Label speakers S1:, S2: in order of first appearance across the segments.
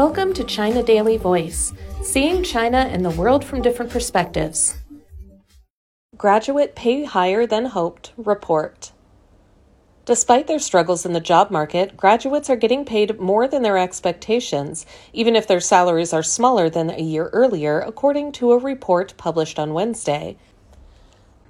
S1: Welcome to China Daily Voice, seeing China and the world from different perspectives. Graduate pay higher than hoped report. Despite their struggles in the job market, graduates are getting paid more than their expectations, even if their salaries are smaller than a year earlier, according to a report published on Wednesday.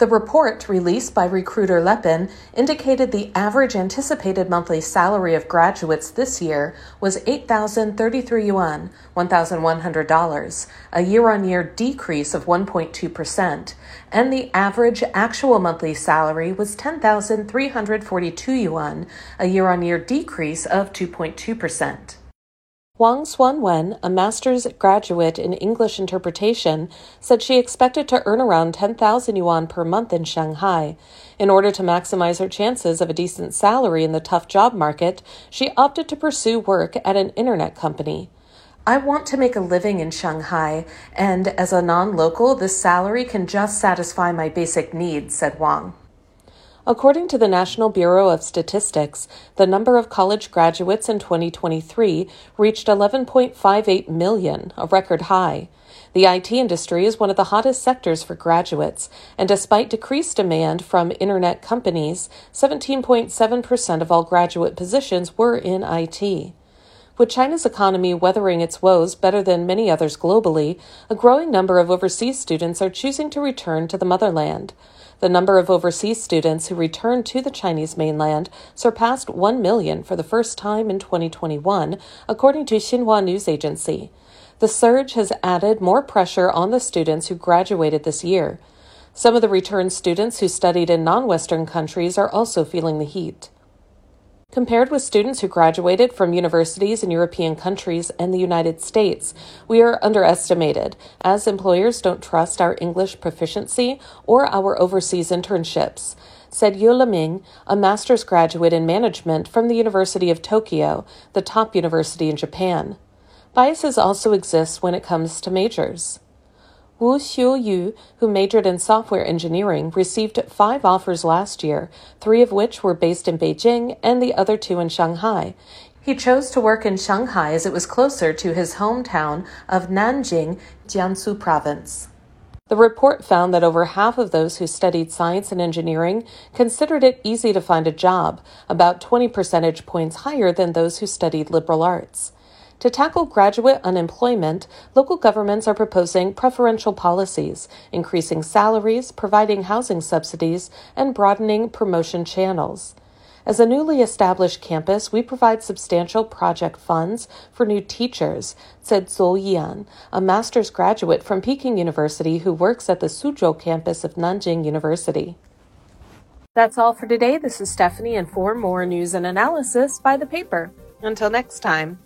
S1: The report, released by recruiter Liepin, indicated the average anticipated monthly salary of graduates this year was 8,033 yuan, $1,100, a year on year decrease of 1.2%, and the average actual monthly salary was 10,342 yuan, a year on year decrease of 2.2%. Wang Xuanwen, a master's graduate in English interpretation, said she expected to earn around 10,000 yuan per month in Shanghai. In order to maximize her chances of a decent salary in the tough job market, she opted to pursue work at an internet company. I want to make a living in Shanghai, and as a non local, this salary can just satisfy my basic needs, said Wang. According to the National Bureau of Statistics, the number of college graduates in 2023 reached 11.58 million, a record high. The IT industry is one of the hottest sectors for graduates, and despite decreased demand from internet companies, 17.7% of all graduate positions were in IT. With China's economy weathering its woes better than many others globally, a growing number of overseas students are choosing to return to the motherland. The number of overseas students who returned to the Chinese mainland surpassed 1 million for the first time in 2021, according to Xinhua News Agency. The surge has added more pressure on the students who graduated this year. Some of the returned students who studied in non Western countries are also feeling the heat. Compared with students who graduated from universities in European countries and the United States, we are underestimated, as employers don't trust our English proficiency or our overseas internships, said Yu Leming, a master's graduate in management from the University of Tokyo, the top university in Japan. Biases also exist when it comes to majors. Wu Xiuyu, who majored in software engineering, received five offers last year, three of which were based in Beijing and the other two in Shanghai. He chose to work in Shanghai as it was closer to his hometown of Nanjing, Jiangsu province. The report found that over half of those who studied science and engineering considered it easy to find a job, about 20 percentage points higher than those who studied liberal arts. To tackle graduate unemployment, local governments are proposing preferential policies, increasing salaries, providing housing subsidies, and broadening promotion channels. As a newly established campus, we provide substantial project funds for new teachers, said Zhou Yan, a master's graduate from Peking University who works at the Suzhou campus of Nanjing University. That's all for today. This is Stephanie, and for more news and analysis, buy the paper. Until next time.